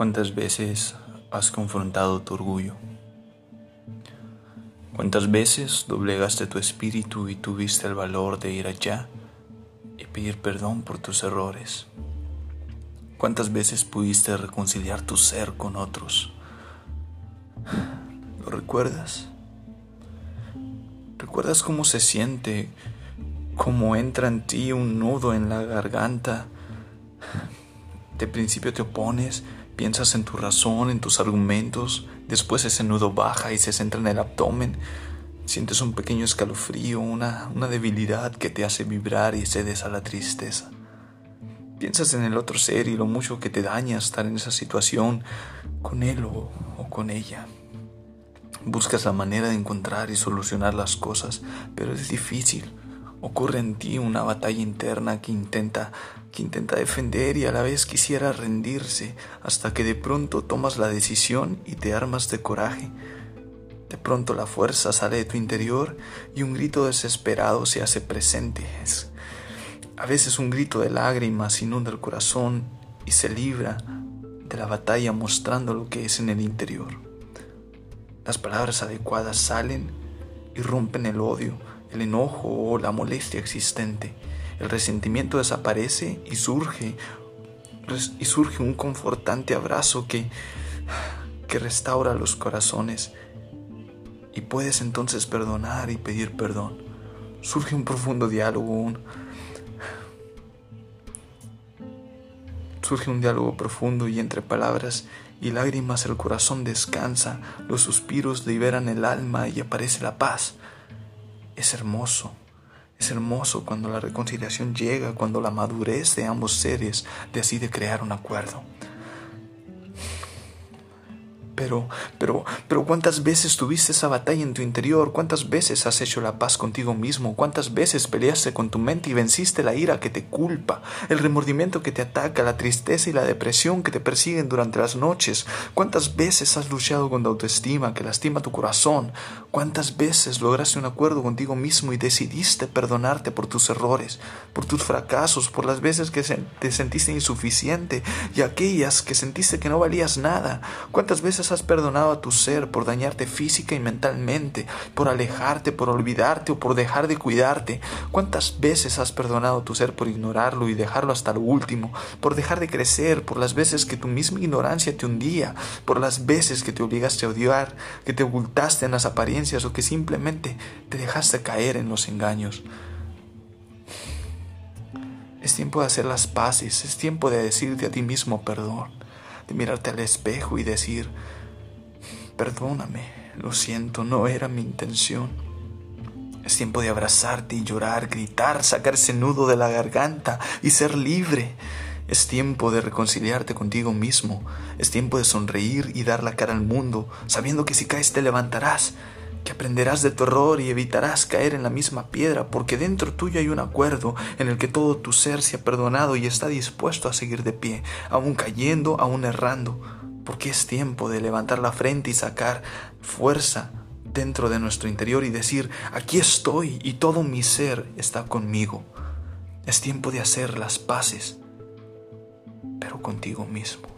¿Cuántas veces has confrontado tu orgullo? ¿Cuántas veces doblegaste tu espíritu y tuviste el valor de ir allá y pedir perdón por tus errores? ¿Cuántas veces pudiste reconciliar tu ser con otros? ¿Lo recuerdas? ¿Recuerdas cómo se siente? ¿Cómo entra en ti un nudo en la garganta? De principio te opones, piensas en tu razón, en tus argumentos, después ese nudo baja y se centra en el abdomen. Sientes un pequeño escalofrío, una, una debilidad que te hace vibrar y cedes a la tristeza. Piensas en el otro ser y lo mucho que te daña estar en esa situación con él o, o con ella. Buscas la manera de encontrar y solucionar las cosas, pero es difícil. Ocurre en ti una batalla interna que intenta, que intenta defender y a la vez quisiera rendirse, hasta que de pronto tomas la decisión y te armas de coraje. De pronto la fuerza sale de tu interior y un grito desesperado se hace presente. a veces un grito de lágrimas inunda el corazón y se libra de la batalla mostrando lo que es en el interior. Las palabras adecuadas salen y rompen el odio, el enojo o la molestia existente. El resentimiento desaparece y surge y surge un confortante abrazo que que restaura los corazones y puedes entonces perdonar y pedir perdón. Surge un profundo diálogo, surge un diálogo profundo y entre palabras y lágrimas el corazón descansa, los suspiros liberan el alma y aparece la paz. Es hermoso, es hermoso cuando la reconciliación llega, cuando la madurez de ambos seres decide crear un acuerdo. Pero, pero, pero ¿cuántas veces tuviste esa batalla en tu interior? ¿Cuántas veces has hecho la paz contigo mismo? ¿Cuántas veces peleaste con tu mente y venciste la ira que te culpa, el remordimiento que te ataca, la tristeza y la depresión que te persiguen durante las noches? ¿Cuántas veces has luchado con la autoestima que lastima tu corazón? ¿Cuántas veces lograste un acuerdo contigo mismo y decidiste perdonarte por tus errores, por tus fracasos, por las veces que te sentiste insuficiente y aquellas que sentiste que no valías nada? ¿Cuántas has perdonado a tu ser por dañarte física y mentalmente, por alejarte, por olvidarte o por dejar de cuidarte? ¿Cuántas veces has perdonado a tu ser por ignorarlo y dejarlo hasta lo último, por dejar de crecer, por las veces que tu misma ignorancia te hundía, por las veces que te obligaste a odiar, que te ocultaste en las apariencias o que simplemente te dejaste caer en los engaños? Es tiempo de hacer las paces, es tiempo de decirte a ti mismo perdón, de mirarte al espejo y decir, Perdóname, lo siento, no era mi intención. Es tiempo de abrazarte y llorar, gritar, sacar ese nudo de la garganta y ser libre. Es tiempo de reconciliarte contigo mismo. Es tiempo de sonreír y dar la cara al mundo, sabiendo que si caes te levantarás, que aprenderás de tu error y evitarás caer en la misma piedra, porque dentro tuyo hay un acuerdo en el que todo tu ser se ha perdonado y está dispuesto a seguir de pie, aún cayendo, aún errando porque es tiempo de levantar la frente y sacar fuerza dentro de nuestro interior y decir, aquí estoy y todo mi ser está conmigo. Es tiempo de hacer las paces, pero contigo mismo.